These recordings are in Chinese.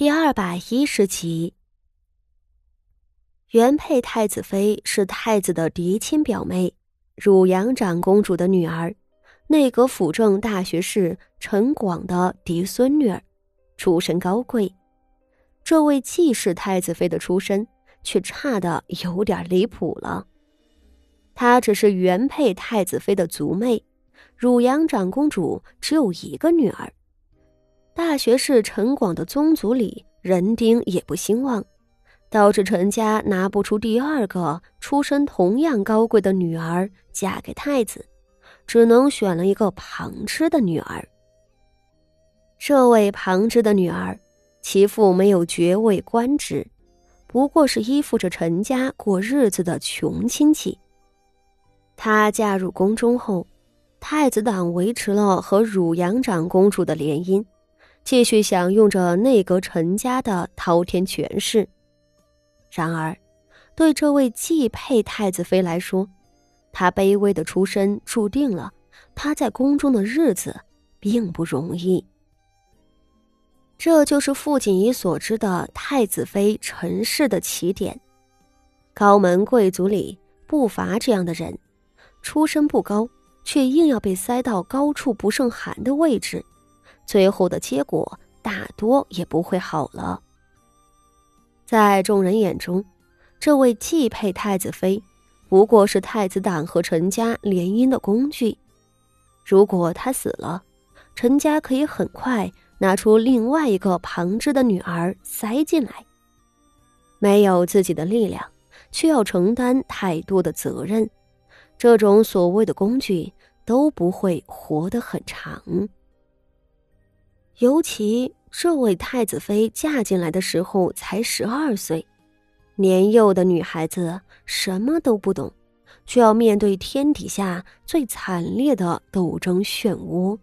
第二百一十集，原配太子妃是太子的嫡亲表妹，汝阳长公主的女儿，内阁辅政大学士陈广的嫡孙女儿，出身高贵。这位既是太子妃的出身，却差的有点离谱了。她只是原配太子妃的族妹，汝阳长公主只有一个女儿。大学士陈广的宗族里人丁也不兴旺，导致陈家拿不出第二个出身同样高贵的女儿嫁给太子，只能选了一个旁支的女儿。这位旁支的女儿，其父没有爵位官职，不过是依附着陈家过日子的穷亲戚。她嫁入宫中后，太子党维持了和汝阳长公主的联姻。继续享用着内阁陈家的滔天权势。然而，对这位继配太子妃来说，她卑微的出身注定了她在宫中的日子并不容易。这就是傅锦仪所知的太子妃陈氏的起点。高门贵族里不乏这样的人，出身不高，却硬要被塞到高处不胜寒的位置。最后的结果大多也不会好了。在众人眼中，这位继配太子妃不过是太子党和陈家联姻的工具。如果她死了，陈家可以很快拿出另外一个旁支的女儿塞进来。没有自己的力量，却要承担太多的责任，这种所谓的工具都不会活得很长。尤其这位太子妃嫁进来的时候才十二岁，年幼的女孩子什么都不懂，却要面对天底下最惨烈的斗争漩涡。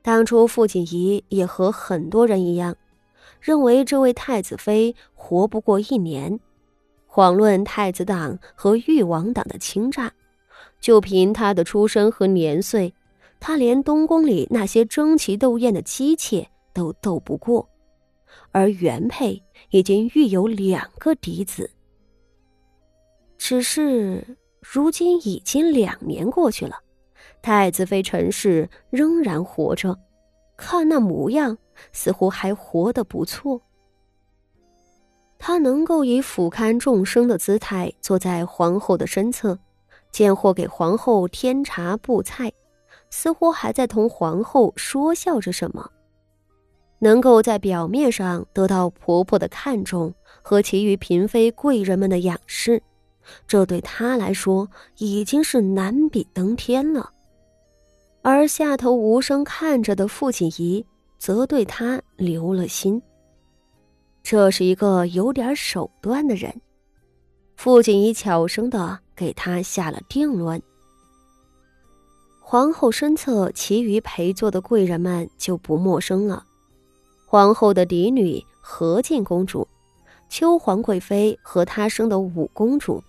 当初傅锦仪也和很多人一样，认为这位太子妃活不过一年，遑论太子党和誉王党的倾轧，就凭她的出身和年岁。他连东宫里那些争奇斗艳的姬妾都斗不过，而原配已经育有两个嫡子。只是如今已经两年过去了，太子妃陈氏仍然活着，看那模样，似乎还活得不错。她能够以俯瞰众生的姿态坐在皇后的身侧，见或给皇后添茶布菜。似乎还在同皇后说笑着什么，能够在表面上得到婆婆的看重和其余嫔妃贵人们的仰视，这对她来说已经是难比登天了。而下头无声看着的傅锦仪，则对她留了心。这是一个有点手段的人，傅锦仪悄声的给他下了定论。皇后身侧，其余陪坐的贵人们就不陌生了。皇后的嫡女何进公主，秋皇贵妃和她生的五公主，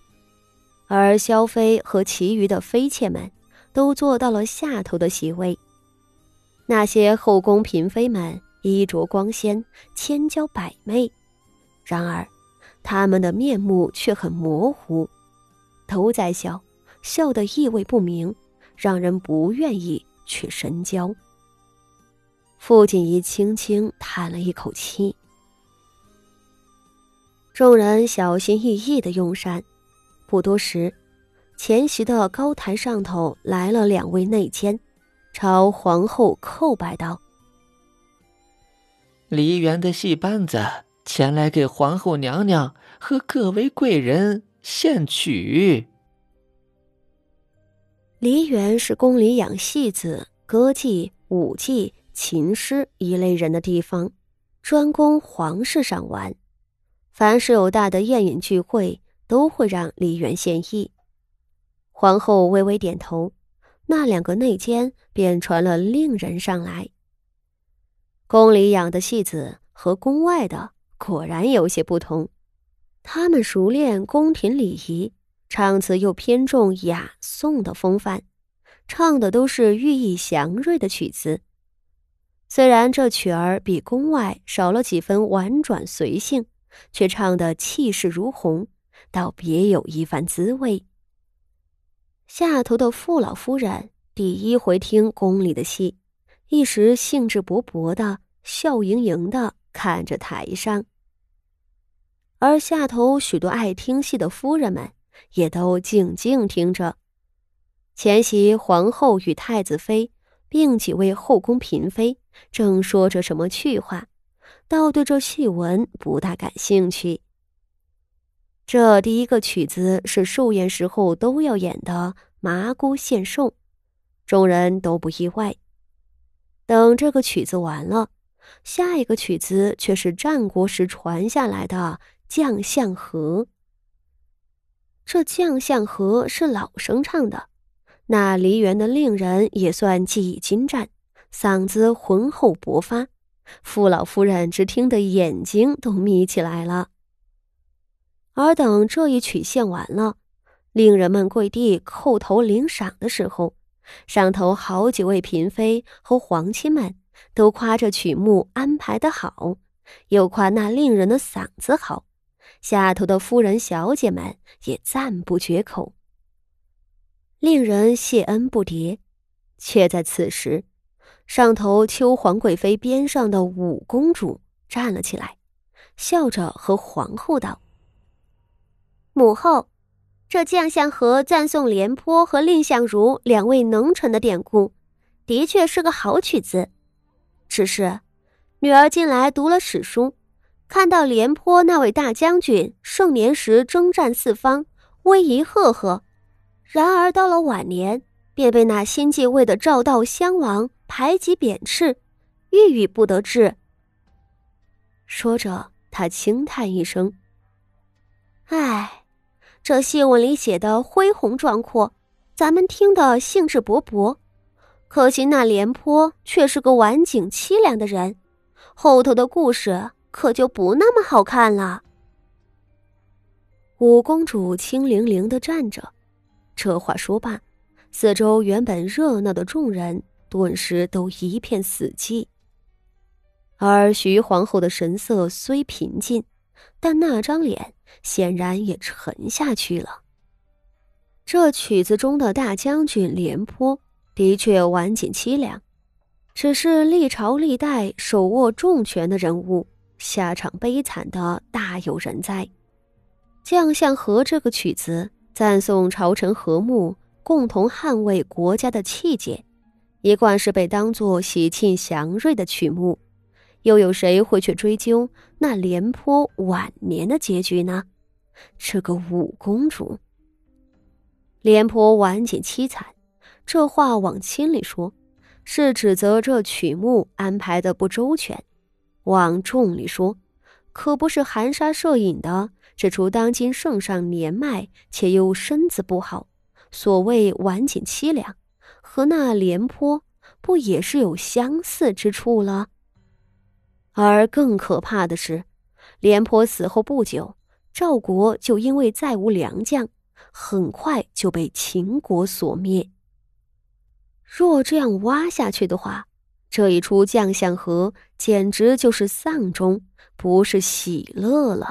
而萧妃和其余的妃妾们都坐到了下头的席位。那些后宫嫔妃们衣着光鲜，千娇百媚，然而她们的面目却很模糊，都在笑，笑得意味不明。让人不愿意去深交。傅锦仪轻轻叹了一口气。众人小心翼翼的用膳，不多时，前席的高台上头来了两位内监，朝皇后叩拜道：“梨园的戏班子前来给皇后娘娘和各位贵人献曲。”梨园是宫里养戏子、歌妓、舞妓、琴师一类人的地方，专供皇室赏玩。凡是有大的宴饮聚会，都会让梨园献艺。皇后微微点头，那两个内监便传了令人上来。宫里养的戏子和宫外的果然有些不同，他们熟练宫廷礼仪。唱词又偏重雅颂的风范，唱的都是寓意祥瑞的曲子。虽然这曲儿比宫外少了几分婉转随性，却唱得气势如虹，倒别有一番滋味。下头的傅老夫人第一回听宫里的戏，一时兴致勃勃的、笑盈盈的看着台上，而下头许多爱听戏的夫人们也都静静听着。前席皇后与太子妃，并几位后宫嫔妃正说着什么趣话，倒对这戏文不大感兴趣。这第一个曲子是寿宴时候都要演的麻姑献寿，众人都不意外。等这个曲子完了，下一个曲子却是战国时传下来的将相和。这将相和是老生唱的。那梨园的令人也算技艺精湛，嗓子浑厚勃发，傅老夫人只听得眼睛都眯起来了。而等这一曲献完了，令人们跪地叩头领赏的时候，上头好几位嫔妃和皇亲们都夸这曲目安排的好，又夸那令人的嗓子好，下头的夫人小姐们也赞不绝口。令人谢恩不迭，却在此时，上头秋皇贵妃边上的五公主站了起来，笑着和皇后道：“母后，这将相和赞颂廉颇和蔺相如两位能臣的典故，的确是个好曲子。只是，女儿近来读了史书，看到廉颇那位大将军盛年时征战四方，威仪赫赫。”然而到了晚年，便被那新继位的赵悼襄王排挤贬斥，郁郁不得志。说着，他轻叹一声：“唉，这戏文里写的恢宏壮阔，咱们听得兴致勃勃。可惜那廉颇却是个晚景凄凉的人，后头的故事可就不那么好看了。”五公主清凌凌的站着。这话说罢，四周原本热闹的众人顿时都一片死寂。而徐皇后的神色虽平静，但那张脸显然也沉下去了。这曲子中的大将军廉颇的确晚景凄凉，只是历朝历代手握重权的人物，下场悲惨的大有人在。将相和这个曲子。赞颂朝臣和睦，共同捍卫国家的气节，一贯是被当作喜庆祥瑞的曲目。又有谁会去追究那廉颇晚年的结局呢？这个五公主，廉颇晚景凄惨，这话往轻里说，是指责这曲目安排的不周全；往重里说，可不是含沙射影的。指出当今圣上年迈且又身子不好，所谓晚景凄凉，和那廉颇不也是有相似之处了？而更可怕的是，廉颇死后不久，赵国就因为再无良将，很快就被秦国所灭。若这样挖下去的话，这一出将相和简直就是丧钟，不是喜乐了。